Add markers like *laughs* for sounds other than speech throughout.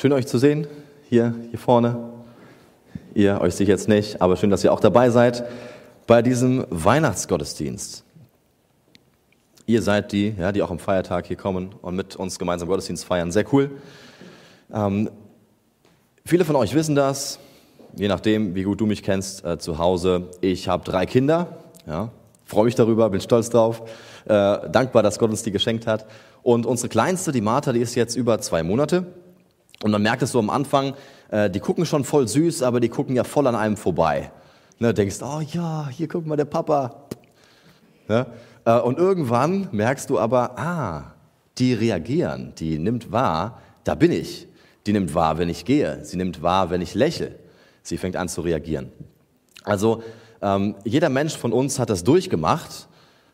Schön euch zu sehen, hier, hier vorne. Ihr euch ich jetzt nicht, aber schön, dass ihr auch dabei seid bei diesem Weihnachtsgottesdienst. Ihr seid die, ja, die auch am Feiertag hier kommen und mit uns gemeinsam Gottesdienst feiern. Sehr cool. Ähm, viele von euch wissen das, je nachdem, wie gut du mich kennst, äh, zu Hause. Ich habe drei Kinder, ja, freue mich darüber, bin stolz drauf, äh, dankbar, dass Gott uns die geschenkt hat. Und unsere Kleinste, die Martha, die ist jetzt über zwei Monate. Und man merkt es so am Anfang, äh, die gucken schon voll süß, aber die gucken ja voll an einem vorbei. Ne, denkst, oh ja, hier guck mal der Papa. Ne? Äh, und irgendwann merkst du aber, ah, die reagieren, die nimmt wahr, da bin ich. Die nimmt wahr, wenn ich gehe. Sie nimmt wahr, wenn ich lächle. Sie fängt an zu reagieren. Also ähm, jeder Mensch von uns hat das durchgemacht,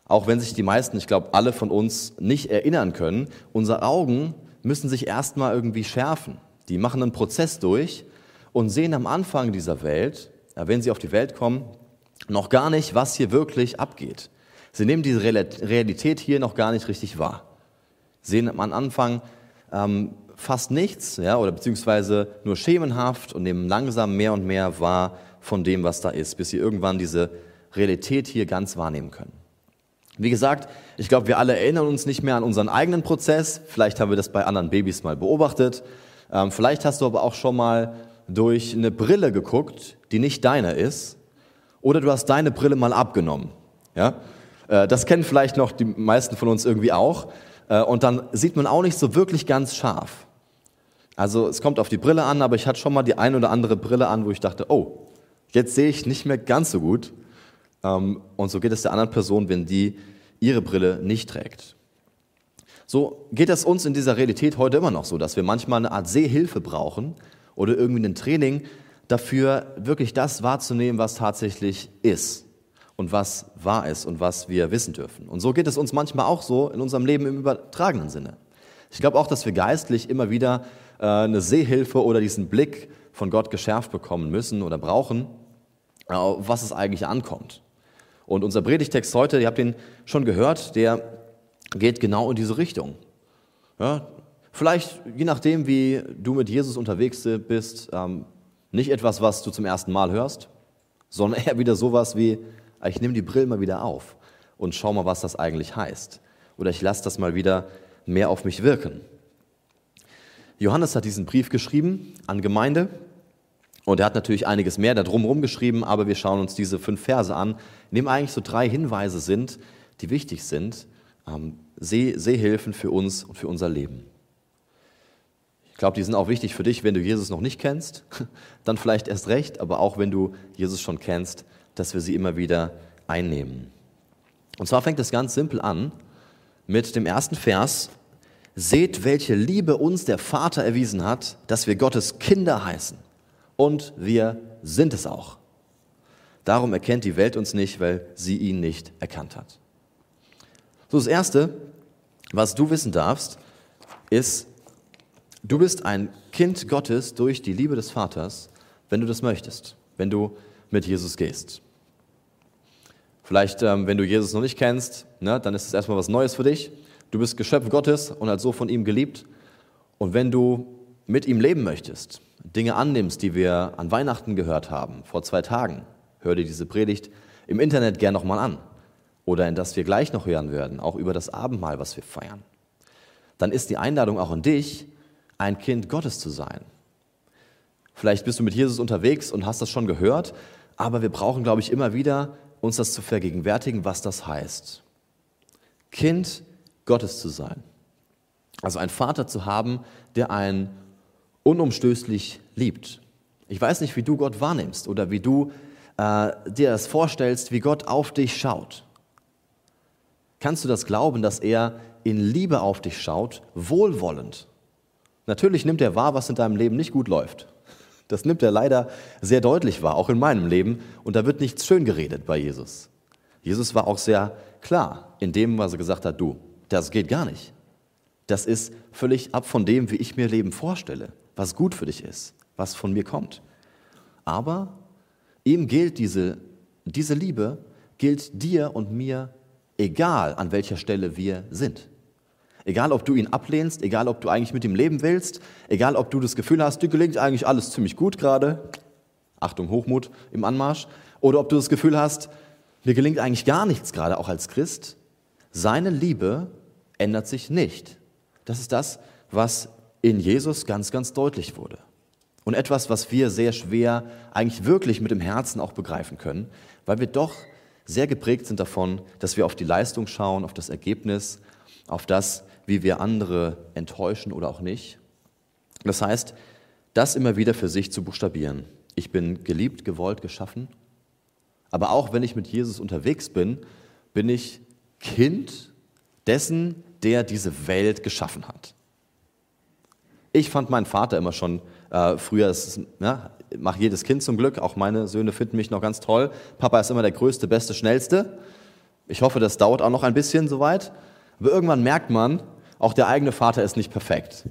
auch wenn sich die meisten, ich glaube alle von uns nicht erinnern können. Unsere Augen müssen sich erstmal irgendwie schärfen. Die machen einen Prozess durch und sehen am Anfang dieser Welt, wenn sie auf die Welt kommen, noch gar nicht, was hier wirklich abgeht. Sie nehmen diese Realität hier noch gar nicht richtig wahr. Sehen am Anfang ähm, fast nichts, ja, oder beziehungsweise nur schemenhaft und nehmen langsam mehr und mehr wahr von dem, was da ist, bis sie irgendwann diese Realität hier ganz wahrnehmen können. Wie gesagt, ich glaube, wir alle erinnern uns nicht mehr an unseren eigenen Prozess. Vielleicht haben wir das bei anderen Babys mal beobachtet. Ähm, vielleicht hast du aber auch schon mal durch eine Brille geguckt, die nicht deine ist. Oder du hast deine Brille mal abgenommen. Ja? Äh, das kennen vielleicht noch die meisten von uns irgendwie auch. Äh, und dann sieht man auch nicht so wirklich ganz scharf. Also es kommt auf die Brille an, aber ich hatte schon mal die ein oder andere Brille an, wo ich dachte, oh, jetzt sehe ich nicht mehr ganz so gut. Ähm, und so geht es der anderen Person, wenn die ihre Brille nicht trägt. So geht es uns in dieser Realität heute immer noch so, dass wir manchmal eine Art Sehhilfe brauchen oder irgendwie ein Training dafür, wirklich das wahrzunehmen, was tatsächlich ist und was wahr ist und was wir wissen dürfen. Und so geht es uns manchmal auch so in unserem Leben im übertragenen Sinne. Ich glaube auch, dass wir geistlich immer wieder äh, eine Sehhilfe oder diesen Blick von Gott geschärft bekommen müssen oder brauchen, äh, was es eigentlich ankommt. Und unser Predigtext heute, ihr habt ihn schon gehört, der geht genau in diese Richtung. Ja, vielleicht, je nachdem, wie du mit Jesus unterwegs bist, ähm, nicht etwas, was du zum ersten Mal hörst, sondern eher wieder sowas wie, ich nehme die Brille mal wieder auf und schau mal, was das eigentlich heißt. Oder ich lasse das mal wieder mehr auf mich wirken. Johannes hat diesen Brief geschrieben an Gemeinde und er hat natürlich einiges mehr da drumherum geschrieben, aber wir schauen uns diese fünf Verse an, in dem eigentlich so drei Hinweise sind, die wichtig sind, ähm, Seh Sehhilfen für uns und für unser Leben. Ich glaube, die sind auch wichtig für dich, wenn du Jesus noch nicht kennst, *laughs* dann vielleicht erst recht, aber auch wenn du Jesus schon kennst, dass wir sie immer wieder einnehmen. Und zwar fängt es ganz simpel an mit dem ersten Vers. Seht, welche Liebe uns der Vater erwiesen hat, dass wir Gottes Kinder heißen und wir sind es auch. Darum erkennt die Welt uns nicht, weil sie ihn nicht erkannt hat. So, das Erste, was du wissen darfst, ist, du bist ein Kind Gottes durch die Liebe des Vaters, wenn du das möchtest, wenn du mit Jesus gehst. Vielleicht, ähm, wenn du Jesus noch nicht kennst, ne, dann ist es erstmal was Neues für dich. Du bist Geschöpf Gottes und als so von ihm geliebt. Und wenn du mit ihm leben möchtest, Dinge annimmst, die wir an Weihnachten gehört haben, vor zwei Tagen, hör dir diese Predigt im Internet gern nochmal an. Oder in das wir gleich noch hören werden, auch über das Abendmahl, was wir feiern. Dann ist die Einladung auch an dich, ein Kind Gottes zu sein. Vielleicht bist du mit Jesus unterwegs und hast das schon gehört, aber wir brauchen, glaube ich, immer wieder uns das zu vergegenwärtigen, was das heißt. Kind Gottes zu sein. Also ein Vater zu haben, der ein unumstößlich liebt. Ich weiß nicht, wie du Gott wahrnimmst oder wie du äh, dir das vorstellst, wie Gott auf dich schaut. Kannst du das glauben, dass er in Liebe auf dich schaut, wohlwollend? Natürlich nimmt er wahr, was in deinem Leben nicht gut läuft. Das nimmt er leider sehr deutlich wahr, auch in meinem Leben. Und da wird nichts schön geredet bei Jesus. Jesus war auch sehr klar in dem, was er gesagt hat, du, das geht gar nicht. Das ist völlig ab von dem, wie ich mir Leben vorstelle was gut für dich ist, was von mir kommt. Aber ihm gilt diese, diese Liebe, gilt dir und mir egal, an welcher Stelle wir sind. Egal, ob du ihn ablehnst, egal, ob du eigentlich mit ihm leben willst, egal, ob du das Gefühl hast, dir gelingt eigentlich alles ziemlich gut gerade, Achtung, Hochmut im Anmarsch, oder ob du das Gefühl hast, mir gelingt eigentlich gar nichts gerade, auch als Christ, seine Liebe ändert sich nicht. Das ist das, was in Jesus ganz, ganz deutlich wurde. Und etwas, was wir sehr schwer eigentlich wirklich mit dem Herzen auch begreifen können, weil wir doch sehr geprägt sind davon, dass wir auf die Leistung schauen, auf das Ergebnis, auf das, wie wir andere enttäuschen oder auch nicht. Das heißt, das immer wieder für sich zu buchstabieren. Ich bin geliebt, gewollt, geschaffen. Aber auch wenn ich mit Jesus unterwegs bin, bin ich Kind dessen, der diese Welt geschaffen hat. Ich fand meinen Vater immer schon äh, früher, ist, ja, macht jedes Kind zum Glück, auch meine Söhne finden mich noch ganz toll. Papa ist immer der Größte, Beste, Schnellste. Ich hoffe, das dauert auch noch ein bisschen soweit. Aber irgendwann merkt man, auch der eigene Vater ist nicht perfekt.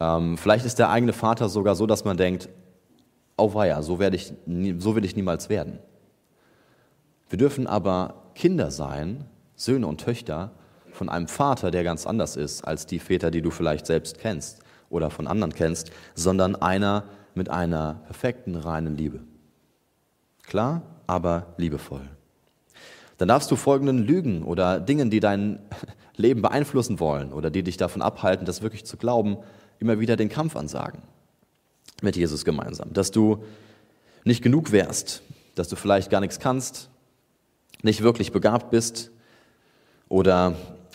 Ähm, vielleicht ist der eigene Vater sogar so, dass man denkt, oh weia, so, werde ich, so will ich niemals werden. Wir dürfen aber Kinder sein, Söhne und Töchter von einem Vater, der ganz anders ist als die Väter, die du vielleicht selbst kennst oder von anderen kennst, sondern einer mit einer perfekten, reinen Liebe. Klar, aber liebevoll. Dann darfst du folgenden Lügen oder Dingen, die dein *laughs* Leben beeinflussen wollen oder die dich davon abhalten, das wirklich zu glauben, immer wieder den Kampf ansagen. Mit Jesus gemeinsam. Dass du nicht genug wärst, dass du vielleicht gar nichts kannst, nicht wirklich begabt bist oder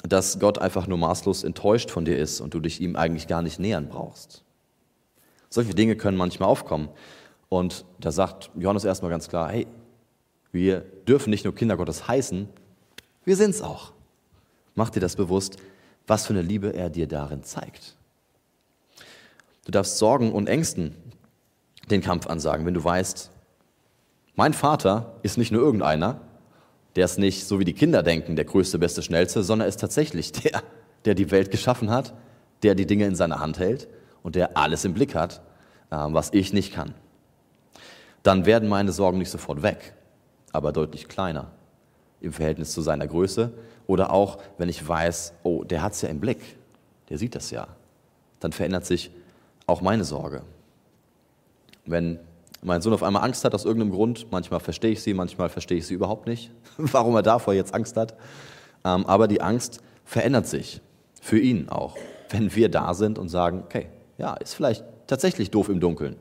dass Gott einfach nur maßlos enttäuscht von dir ist und du dich ihm eigentlich gar nicht nähern brauchst. Solche Dinge können manchmal aufkommen. Und da sagt Johannes erstmal ganz klar, hey, wir dürfen nicht nur Kinder Gottes heißen, wir sind es auch. Mach dir das bewusst, was für eine Liebe er dir darin zeigt. Du darfst Sorgen und Ängsten den Kampf ansagen, wenn du weißt, mein Vater ist nicht nur irgendeiner, der ist nicht, so wie die Kinder denken, der größte, beste, schnellste, sondern ist tatsächlich der, der die Welt geschaffen hat, der die Dinge in seiner Hand hält und der alles im Blick hat, ähm, was ich nicht kann. Dann werden meine Sorgen nicht sofort weg, aber deutlich kleiner im Verhältnis zu seiner Größe. Oder auch, wenn ich weiß, oh, der hat es ja im Blick, der sieht das ja, dann verändert sich auch meine Sorge. Wenn mein Sohn auf einmal Angst hat aus irgendeinem Grund. Manchmal verstehe ich sie, manchmal verstehe ich sie überhaupt nicht, *laughs* warum er davor jetzt Angst hat. Ähm, aber die Angst verändert sich. Für ihn auch. Wenn wir da sind und sagen, okay, ja, ist vielleicht tatsächlich doof im Dunkeln.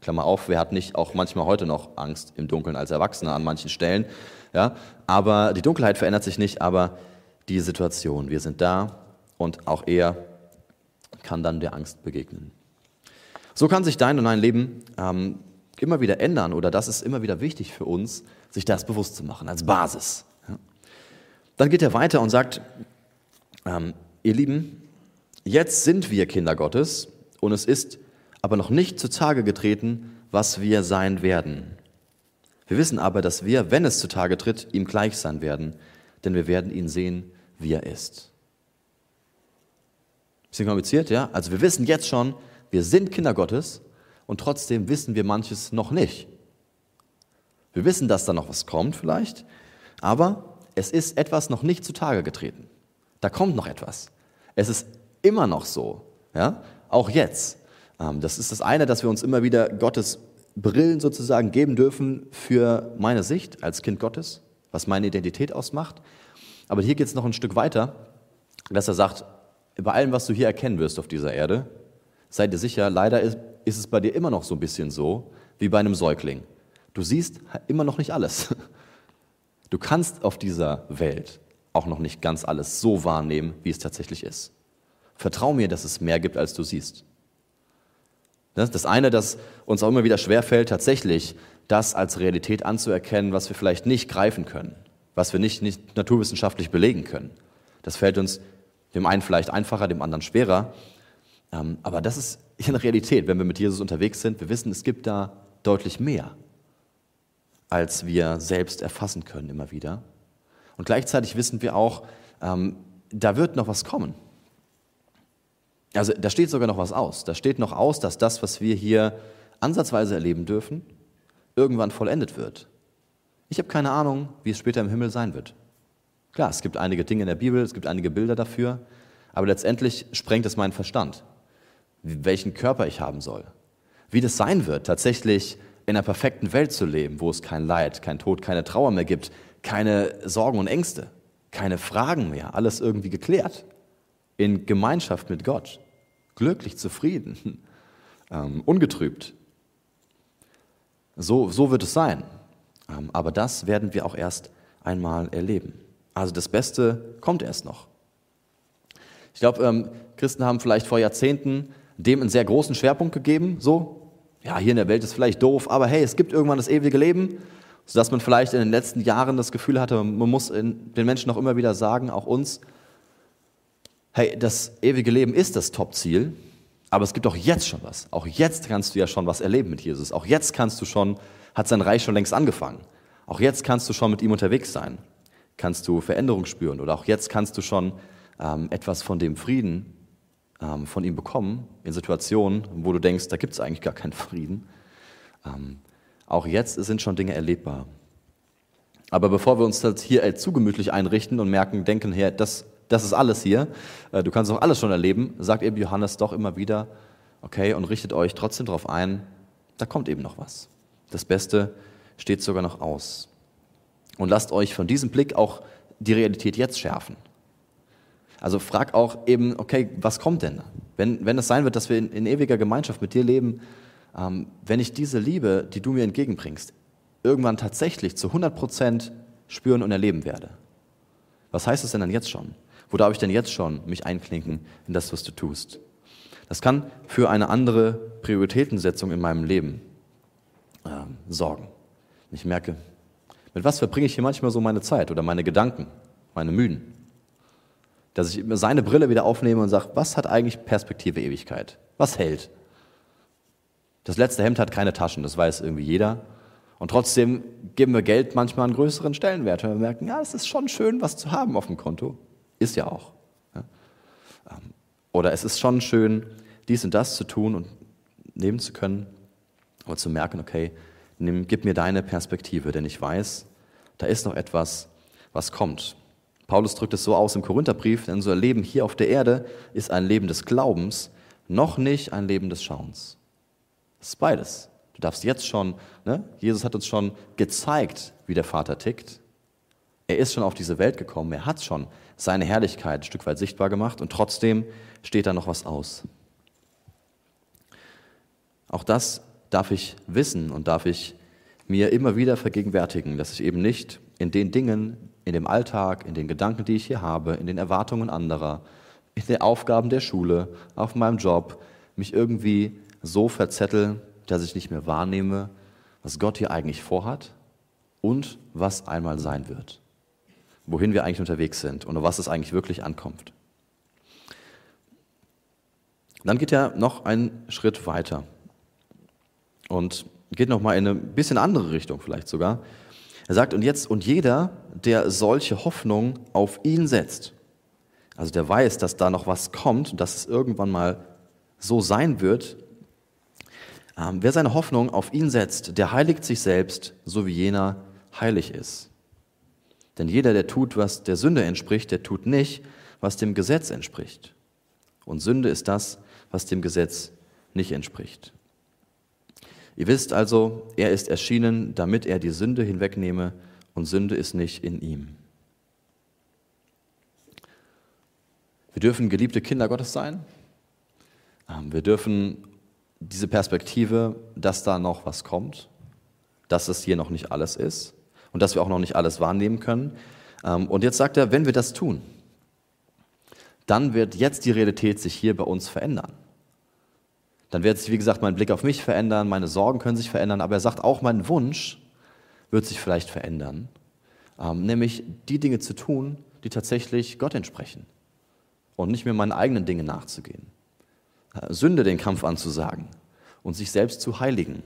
Klammer auf, wer hat nicht auch manchmal heute noch Angst im Dunkeln als Erwachsener an manchen Stellen. Ja? Aber die Dunkelheit verändert sich nicht, aber die Situation. Wir sind da und auch er kann dann der Angst begegnen. So kann sich dein und dein Leben ähm, immer wieder ändern oder das ist immer wieder wichtig für uns, sich das bewusst zu machen als Basis. Dann geht er weiter und sagt, ähm, ihr Lieben, jetzt sind wir Kinder Gottes und es ist aber noch nicht zutage getreten, was wir sein werden. Wir wissen aber, dass wir, wenn es zutage tritt, ihm gleich sein werden, denn wir werden ihn sehen, wie er ist. Bisschen kompliziert, ja? Also wir wissen jetzt schon, wir sind Kinder Gottes und trotzdem wissen wir manches noch nicht. Wir wissen, dass da noch was kommt vielleicht, aber es ist etwas noch nicht zutage getreten. Da kommt noch etwas. Es ist immer noch so, ja, auch jetzt. Ähm, das ist das eine, dass wir uns immer wieder Gottes Brillen sozusagen geben dürfen für meine Sicht als Kind Gottes, was meine Identität ausmacht. Aber hier geht es noch ein Stück weiter, dass er sagt, bei allem, was du hier erkennen wirst auf dieser Erde, sei dir sicher, leider ist, es bei dir immer noch so ein bisschen so wie bei einem Säugling. Du siehst immer noch nicht alles. *laughs* Du kannst auf dieser Welt auch noch nicht ganz alles so wahrnehmen, wie es tatsächlich ist. Vertrau mir, dass es mehr gibt, als du siehst. Das eine, das uns auch immer wieder schwerfällt, tatsächlich das als Realität anzuerkennen, was wir vielleicht nicht greifen können, was wir nicht, nicht naturwissenschaftlich belegen können. Das fällt uns dem einen vielleicht einfacher, dem anderen schwerer. Ähm, aber das ist *laughs* eine Realität, wenn wir mit Jesus unterwegs sind. Wir wissen, es gibt da deutlich mehr, als wir selbst erfassen können immer wieder. Und gleichzeitig wissen wir auch, ähm, da wird noch was kommen. Also da steht sogar noch was aus. Da steht noch aus, dass das, was wir hier ansatzweise erleben dürfen, irgendwann vollendet wird. Ich habe keine Ahnung, wie es später im Himmel sein wird. Klar, es gibt einige Dinge in der Bibel, es gibt einige Bilder dafür, aber letztendlich sprengt es meinen Verstand, welchen Körper ich haben soll, wie das sein wird, tatsächlich in einer perfekten Welt zu leben, wo es kein Leid, kein Tod, keine Trauer mehr gibt, keine Sorgen und Ängste, keine Fragen mehr, alles irgendwie geklärt, in Gemeinschaft mit Gott, glücklich, zufrieden, *laughs* ähm, ungetrübt. So, so wird es sein. Ähm, aber das werden wir auch erst einmal erleben. Also das Beste kommt erst noch. Ich glaube, ähm, Christen haben vielleicht vor Jahrzehnten dem einen sehr großen Schwerpunkt gegeben. So, ja, hier in der Welt ist vielleicht doof, aber hey, es gibt irgendwann das ewige Leben, sodass man vielleicht in den letzten Jahren das Gefühl hatte, man muss den Menschen auch immer wieder sagen, auch uns, hey, das ewige Leben ist das Top-Ziel, aber es gibt auch jetzt schon was. Auch jetzt kannst du ja schon was erleben mit Jesus. Auch jetzt kannst du schon, hat sein Reich schon längst angefangen. Auch jetzt kannst du schon mit ihm unterwegs sein. Kannst du Veränderung spüren oder auch jetzt kannst du schon ähm, etwas von dem Frieden ähm, von ihm bekommen in Situationen, wo du denkst, da gibt es eigentlich gar keinen Frieden. Ähm, auch jetzt sind schon Dinge erlebbar. Aber bevor wir uns das hier zu gemütlich einrichten und merken, denken, hey, das das ist alles hier, äh, du kannst auch alles schon erleben, sagt eben Johannes doch immer wieder, okay, und richtet euch trotzdem darauf ein, da kommt eben noch was. Das Beste steht sogar noch aus. Und lasst euch von diesem Blick auch die Realität jetzt schärfen. Also frag auch eben, okay, was kommt denn? Wenn, wenn es sein wird, dass wir in, in ewiger Gemeinschaft mit dir leben, ähm, wenn ich diese Liebe, die du mir entgegenbringst, irgendwann tatsächlich zu 100 Prozent spüren und erleben werde. Was heißt es denn dann jetzt schon? Wo darf ich denn jetzt schon mich einklinken in das, was du tust? Das kann für eine andere Prioritätensetzung in meinem Leben äh, sorgen. Ich merke, mit was verbringe ich hier manchmal so meine Zeit oder meine Gedanken, meine Müden? Dass ich seine Brille wieder aufnehme und sage, was hat eigentlich Perspektive Ewigkeit? Was hält? Das letzte Hemd hat keine Taschen, das weiß irgendwie jeder. Und trotzdem geben wir Geld manchmal einen größeren Stellenwert, weil wir merken, ja, es ist schon schön, was zu haben auf dem Konto. Ist ja auch. Ähm, oder es ist schon schön, dies und das zu tun und nehmen zu können, aber zu merken, okay, nimm, gib mir deine Perspektive, denn ich weiß, da ist noch etwas, was kommt. Paulus drückt es so aus im Korintherbrief, denn unser Leben hier auf der Erde ist ein Leben des Glaubens, noch nicht ein Leben des Schauens. Das ist beides. Du darfst jetzt schon, ne? Jesus hat uns schon gezeigt, wie der Vater tickt. Er ist schon auf diese Welt gekommen, er hat schon seine Herrlichkeit ein Stück weit sichtbar gemacht und trotzdem steht da noch was aus. Auch das darf ich wissen und darf ich mir immer wieder vergegenwärtigen, dass ich eben nicht in den Dingen, in dem Alltag, in den Gedanken, die ich hier habe, in den Erwartungen anderer, in den Aufgaben der Schule, auf meinem Job, mich irgendwie so verzettel, dass ich nicht mehr wahrnehme, was Gott hier eigentlich vorhat und was einmal sein wird wohin wir eigentlich unterwegs sind und auf was es eigentlich wirklich ankommt. Dann geht er noch einen Schritt weiter und geht noch mal in eine bisschen andere Richtung vielleicht sogar. Er sagt, und jetzt, und jeder, der solche Hoffnung auf ihn setzt, also der weiß, dass da noch was kommt und dass es irgendwann mal so sein wird, ähm, wer seine Hoffnung auf ihn setzt, der heiligt sich selbst, so wie jener heilig ist. Denn jeder, der tut, was der Sünde entspricht, der tut nicht, was dem Gesetz entspricht. Und Sünde ist das, was dem Gesetz nicht entspricht. Ihr wisst also, er ist erschienen, damit er die Sünde hinwegnehme, und Sünde ist nicht in ihm. Wir dürfen geliebte Kinder Gottes sein. Ähm, wir dürfen diese Perspektive, dass da noch was kommt, dass es hier noch nicht alles ist, und dass wir auch noch nicht alles wahrnehmen können. Ähm, und jetzt sagt er, wenn wir das tun, dann wird jetzt die Realität sich hier bei uns verändern. Dann wird sich, wie gesagt, mein Blick auf mich verändern, meine Sorgen können sich verändern, aber er sagt auch, mein Wunsch wird sich vielleicht verändern, ähm, nämlich die Dinge zu tun, die tatsächlich Gott entsprechen und nicht mehr meinen eigenen Dingen nachzugehen. Äh, Sünde den Kampf anzusagen und sich selbst zu heiligen.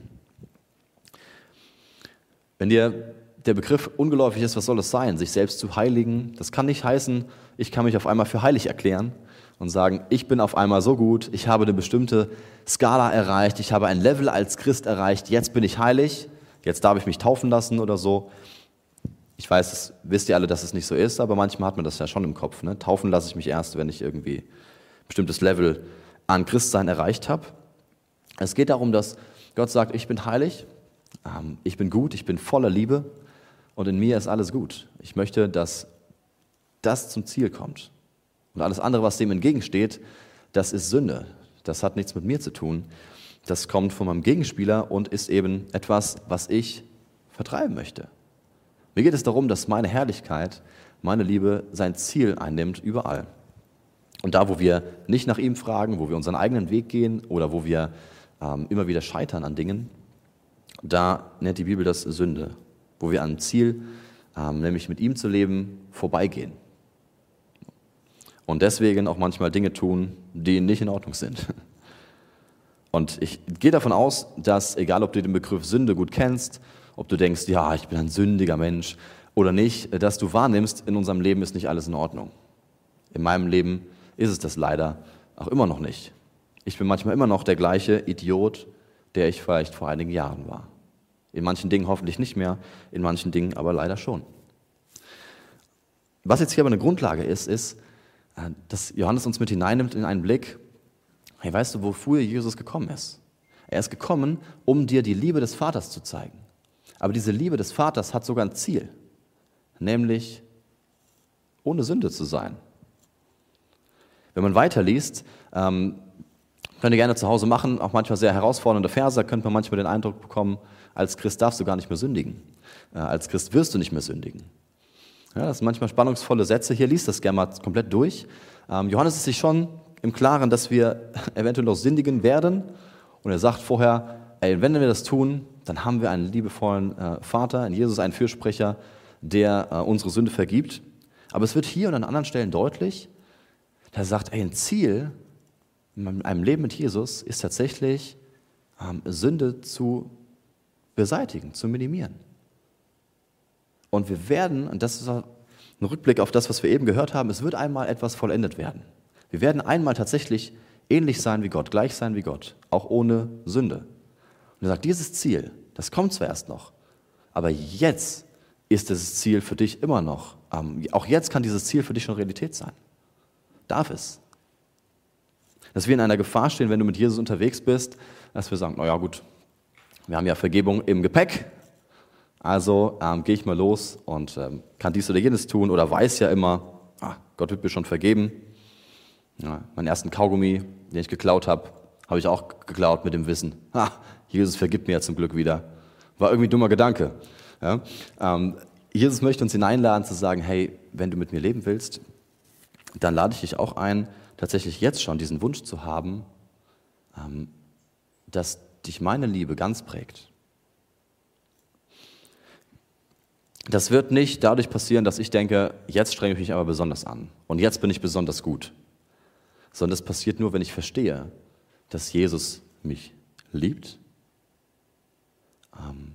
Wenn dir der Begriff ungeläufig ist, was soll es sein? Sich selbst zu heiligen. Das kann nicht heißen, ich kann mich auf einmal für heilig erklären und sagen, ich bin auf einmal so gut, ich habe eine bestimmte Skala erreicht, ich habe ein Level als Christ erreicht, jetzt bin ich heilig, jetzt darf ich mich taufen lassen oder so. Ich weiß, das wisst ihr alle, dass es nicht so ist, aber manchmal hat man das ja schon im Kopf. Ne? Taufen lasse ich mich erst, wenn ich irgendwie ein bestimmtes Level an Christsein erreicht habe. Es geht darum, dass Gott sagt, ich bin heilig, ähm, ich bin gut, ich bin voller Liebe und in mir ist alles gut. Ich möchte, dass das zum Ziel kommt. Und alles andere, was dem entgegensteht, das ist Sünde. Das hat nichts mit mir zu tun. Das kommt von meinem Gegenspieler und ist eben etwas, was ich vertreiben möchte. Mir geht es darum, dass meine Herrlichkeit, meine Liebe sein Ziel einnimmt überall. Und da, wo wir nicht nach ihm fragen, wo wir unseren eigenen Weg gehen oder wo wir ähm, immer wieder scheitern an Dingen, da nennt die Bibel das Sünde, wo wir am Ziel, ähm, nämlich mit ihm zu leben, vorbeigehen. Und deswegen auch manchmal Dinge tun, die nicht in Ordnung sind. *laughs* Und ich gehe davon aus, dass, egal ob du den Begriff Sünde gut kennst ob du denkst, ja, ich bin ein sündiger Mensch oder nicht, dass du wahrnimmst, in unserem Leben ist nicht alles in Ordnung. In meinem Leben ist es das leider auch immer noch nicht. Ich bin manchmal immer noch der gleiche Idiot, der ich vielleicht vor einigen Jahren war. In manchen Dingen hoffentlich nicht mehr, in manchen Dingen aber leider schon. Was jetzt hier aber eine Grundlage ist, ist, dass Johannes uns mit hineinnimmt in einen Blick, hey, weißt du, wofür Jesus gekommen ist? Er ist gekommen, um dir die Liebe des Vaters zu zeigen. Aber diese Liebe des Vaters hat sogar ein Ziel, nämlich ohne Sünde zu sein. Wenn man weiterliest, ähm, könnt ihr gerne zu Hause machen, auch manchmal sehr herausfordernde Verse, da könnte man manchmal den Eindruck bekommen, als Christ darfst du gar nicht mehr sündigen. Äh, als Christ wirst du nicht mehr sündigen. Ja, das sind manchmal spannungsvolle Sätze. Hier liest das gerne mal komplett durch. Ähm, Johannes ist sich schon im Klaren, dass wir *laughs* eventuell noch sündigen werden. Und er sagt vorher, ey, wenn wir das tun, dann haben wir einen liebevollen äh, Vater, in Jesus einen Fürsprecher, der äh, unsere Sünde vergibt. Aber es wird hier und an anderen Stellen deutlich, der sagt, ey, ein Ziel in einem Leben mit Jesus ist tatsächlich, ähm, Sünde zu beseitigen, zu minimieren. Und wir werden, und das ist ein Rückblick auf das, was wir eben gehört haben, es wird einmal etwas vollendet werden. Wir werden einmal tatsächlich ähnlich sein wie Gott, gleich sein wie Gott, auch ohne Sünde. Und er sagt, dieses Ziel, das kommt zwar erst noch, aber jetzt ist dieses Ziel für dich immer noch. Ähm, auch jetzt kann dieses Ziel für dich schon Realität sein. Darf es. Dass wir in einer Gefahr stehen, wenn du mit Jesus unterwegs bist, dass wir sagen, naja gut, wir haben ja Vergebung im Gepäck, also ähm, gehe ich mal los und ähm, kann dies oder jenes tun oder weiß ja immer, ah, Gott wird mir schon vergeben. Ja, meinen ersten Kaugummi, den ich geklaut habe, habe ich auch geklaut mit dem Wissen, ah, Jesus vergibt mir ja zum Glück wieder. War irgendwie ein dummer Gedanke. Ja? Ähm, Jesus möchte uns hineinladen zu sagen, hey, wenn du mit mir leben willst, dann lade ich dich auch ein, tatsächlich jetzt schon diesen Wunsch zu haben, ähm, dass dich meine Liebe ganz prägt. Das wird nicht dadurch passieren, dass ich denke, jetzt strenge ich mich aber besonders an und jetzt bin ich besonders gut, sondern das passiert nur, wenn ich verstehe, dass Jesus mich liebt ähm,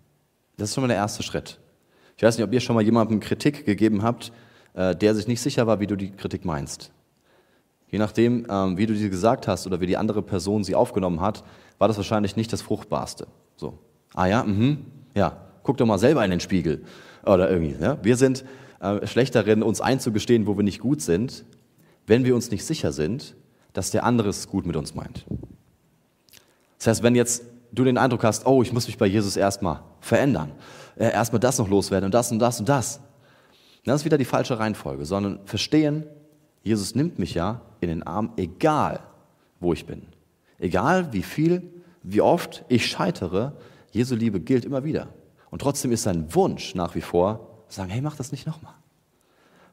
das ist schon mal der erste Schritt. Ich weiß nicht, ob ihr schon mal jemandem Kritik gegeben habt, äh, der sich nicht sicher war, wie du die Kritik meinst. Je nachdem, ähm, wie du sie gesagt hast oder wie die andere Person sie aufgenommen hat, war das wahrscheinlich nicht das Fruchtbarste. So, ah ja, mhm, ja, guck doch mal selber in den Spiegel. Oder irgendwie. Ja? Wir sind äh, schlecht darin, uns einzugestehen, wo wir nicht gut sind, wenn wir uns nicht sicher sind, dass der andere es gut mit uns meint. Das heißt, wenn jetzt du den Eindruck hast, oh, ich muss mich bei Jesus erstmal verändern, äh, erstmal das noch loswerden und das und das und das. Das ist wieder die falsche Reihenfolge, sondern verstehen, Jesus nimmt mich ja in den Arm, egal wo ich bin. Egal wie viel, wie oft ich scheitere, Jesu Liebe gilt immer wieder. Und trotzdem ist sein Wunsch nach wie vor, sagen, hey, mach das nicht nochmal.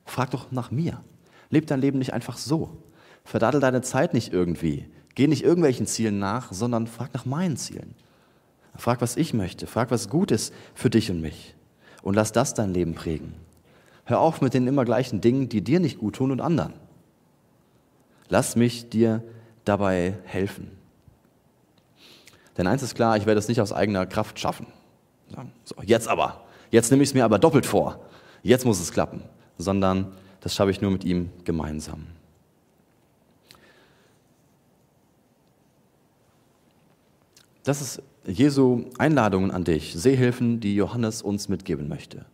Frag doch nach mir. Leb dein Leben nicht einfach so. Verdaddel deine Zeit nicht irgendwie. Geh nicht irgendwelchen Zielen nach, sondern frag nach meinen Zielen. Frag, was ich möchte. Frag, was gut ist für dich und mich. Und lass das dein Leben prägen. Hör auf mit den immer gleichen Dingen, die dir nicht gut tun und anderen. Lass mich dir dabei helfen. Denn eins ist klar, ich werde es nicht aus eigener Kraft schaffen. So, jetzt aber. Jetzt nehme ich es mir aber doppelt vor. Jetzt muss es klappen. Sondern das schaffe ich nur mit ihm gemeinsam. Das ist Jesu Einladungen an dich, Seehilfen, die Johannes uns mitgeben möchte.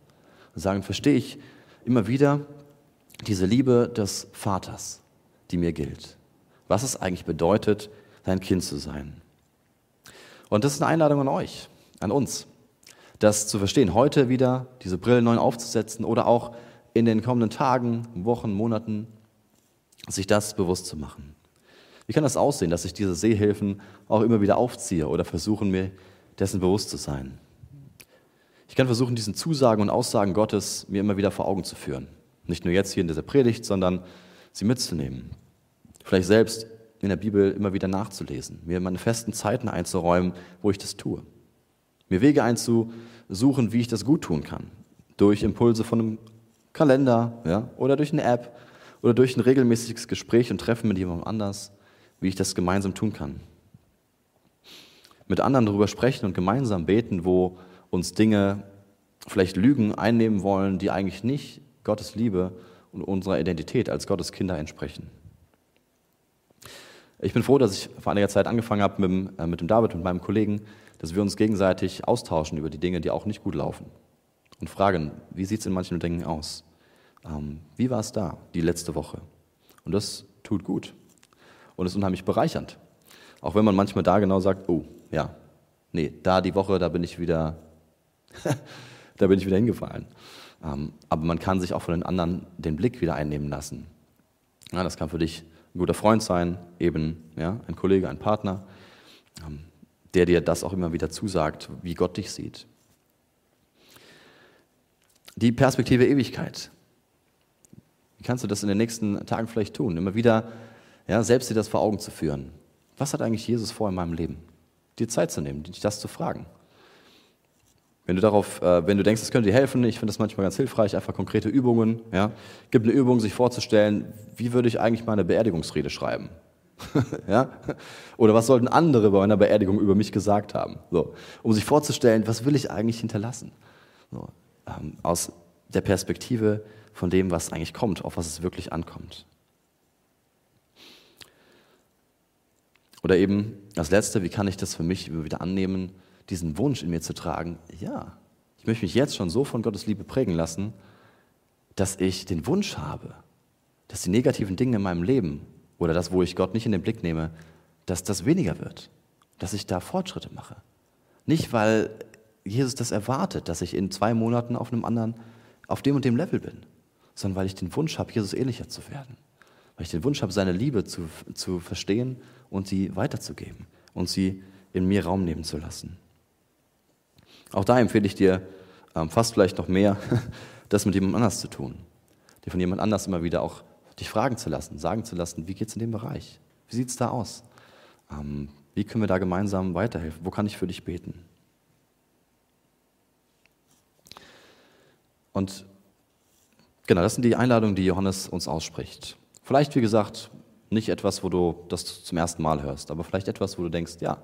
und sagen, verstehe ich immer wieder diese Liebe des Vaters, die mir gilt. Was es eigentlich bedeutet, sein Kind zu sein. Und das ist eine Einladung an euch, an uns, das zu verstehen, heute wieder diese Brille neu aufzusetzen oder auch in den kommenden Tagen, Wochen, Monaten, sich das bewusst zu machen. Wie kann das aussehen, dass ich diese Sehhilfen auch immer wieder aufziehe oder versuche, mir dessen bewusst zu sein? Ich kann versuchen, diesen Zusagen und Aussagen Gottes mir immer wieder vor Augen zu führen. Nicht nur jetzt hier in dieser Predigt, sondern sie mitzunehmen. Vielleicht selbst in der Bibel immer wieder nachzulesen, mir meine festen Zeiten einzuräumen, wo ich das tue. Mir Wege einzusuchen, wie ich das gut tun kann. Durch Impulse von einem Kalender ja, oder durch eine App oder durch ein regelmäßiges Gespräch und Treffen mit jemandem anders, wie ich das gemeinsam tun kann. Mit anderen darüber sprechen und gemeinsam beten, wo uns Dinge vielleicht Lügen einnehmen wollen, die eigentlich nicht Gottes Liebe und unserer Identität als Gottes Kinder entsprechen. Ich bin froh, dass ich vor einiger Zeit angefangen habe mit dem, äh, mit dem David und meinem Kollegen, dass wir uns gegenseitig austauschen über die Dinge, die auch nicht gut laufen. Und fragen, wie sieht es in manchen Dingen aus? Ähm, wie war es da die letzte Woche? Und das tut gut. Und ist unheimlich bereichernd. Auch wenn man manchmal da genau sagt, oh, ja, nee, da die Woche, da bin ich wieder, *laughs* da bin ich wieder hingefallen. Ähm, aber man kann sich auch von den anderen den Blick wieder einnehmen lassen. Ja, das kann für dich ein guter Freund sein, eben ja, ein Kollege, ein Partner, ähm, der dir das auch immer wieder zusagt, wie Gott dich sieht. Die Perspektive Ewigkeit. Wie kannst du das in den nächsten Tagen vielleicht tun? Immer wieder ja, selbst dir das vor Augen zu führen. Was hat eigentlich Jesus vor in meinem Leben? Dir Zeit zu nehmen, dich das zu fragen. Wenn du darauf, äh, wenn du denkst, es könnte dir helfen, ich finde das manchmal ganz hilfreich, einfach konkrete Übungen. Ja, gibt eine Übung, sich vorzustellen, wie würde ich eigentlich meine Beerdigungsrede schreiben? *laughs* ja? Oder was sollten andere bei meiner Beerdigung über mich gesagt haben? So, um sich vorzustellen, was will ich eigentlich hinterlassen? So, ähm, aus der Perspektive von dem, was eigentlich kommt, auf was es wirklich ankommt. Oder eben als Letzte, wie kann ich das für mich wieder annehmen, diesen Wunsch in mir zu tragen, ja, ich möchte mich jetzt schon so von Gottes Liebe prägen lassen, dass ich den Wunsch habe, dass die negativen Dinge in meinem Leben oder das, wo ich Gott nicht in den Blick nehme, dass das weniger wird, dass ich da Fortschritte mache. Nicht, weil Jesus das erwartet, dass ich in zwei Monaten auf einem anderen, auf dem und dem Level bin, sondern weil ich den Wunsch habe, Jesus ähnlicher zu werden. Weil ich den Wunsch habe, seine Liebe zu, zu verstehen und sie weiterzugeben und sie in mir Raum nehmen zu lassen. Auch da empfehle ich dir ähm, fast vielleicht noch mehr, *laughs* das mit jemand anders zu tun. Dir von jemand anders immer wieder auch dich fragen zu lassen, sagen zu lassen, wie geht es in dem Bereich? Wie sieht es da aus? Ähm, wie können wir da gemeinsam weiterhelfen? Wo kann ich für dich beten? Und genau, das sind die Einladungen, die Johannes uns ausspricht. Vielleicht, wie gesagt, nicht etwas, wo du das zum ersten Mal hörst, aber vielleicht etwas, wo du denkst, ja,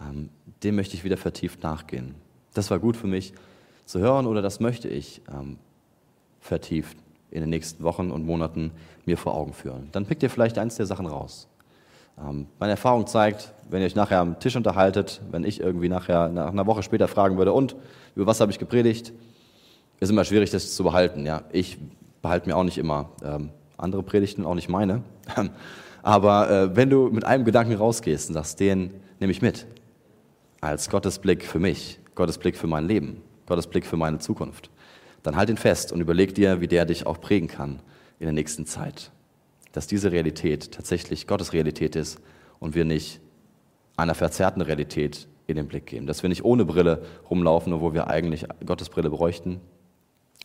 ähm, dem möchte ich wieder vertieft nachgehen. Das war gut für mich zu hören oder das möchte ich ähm, vertieft in den nächsten Wochen und Monaten mir vor Augen führen. Dann pickt ihr vielleicht eins der Sachen raus. Ähm, meine Erfahrung zeigt, wenn ihr euch nachher am Tisch unterhaltet, wenn ich irgendwie nachher nach einer Woche später fragen würde, und über was habe ich gepredigt, ist immer schwierig, das zu behalten. Ja, ich behalte mir auch nicht immer ähm, andere Predigten, auch nicht meine. *laughs* Aber äh, wenn du mit einem Gedanken rausgehst und sagst, den nehme ich mit, als Gottes Blick für mich, Gottes Blick für mein Leben, Gottes Blick für meine Zukunft, dann halt ihn fest und überleg dir, wie der dich auch prägen kann in der nächsten Zeit. Dass diese Realität tatsächlich Gottes Realität ist und wir nicht einer verzerrten Realität in den Blick geben. Dass wir nicht ohne Brille rumlaufen, obwohl wir eigentlich Gottes Brille bräuchten,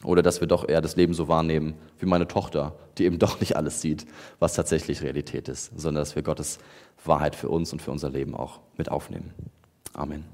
oder dass wir doch eher das Leben so wahrnehmen wie meine Tochter, die eben *laughs* doch nicht alles sieht, was tatsächlich Realität ist, sondern dass wir Gottes Wahrheit für uns und für unser Leben auch mit aufnehmen. Amen.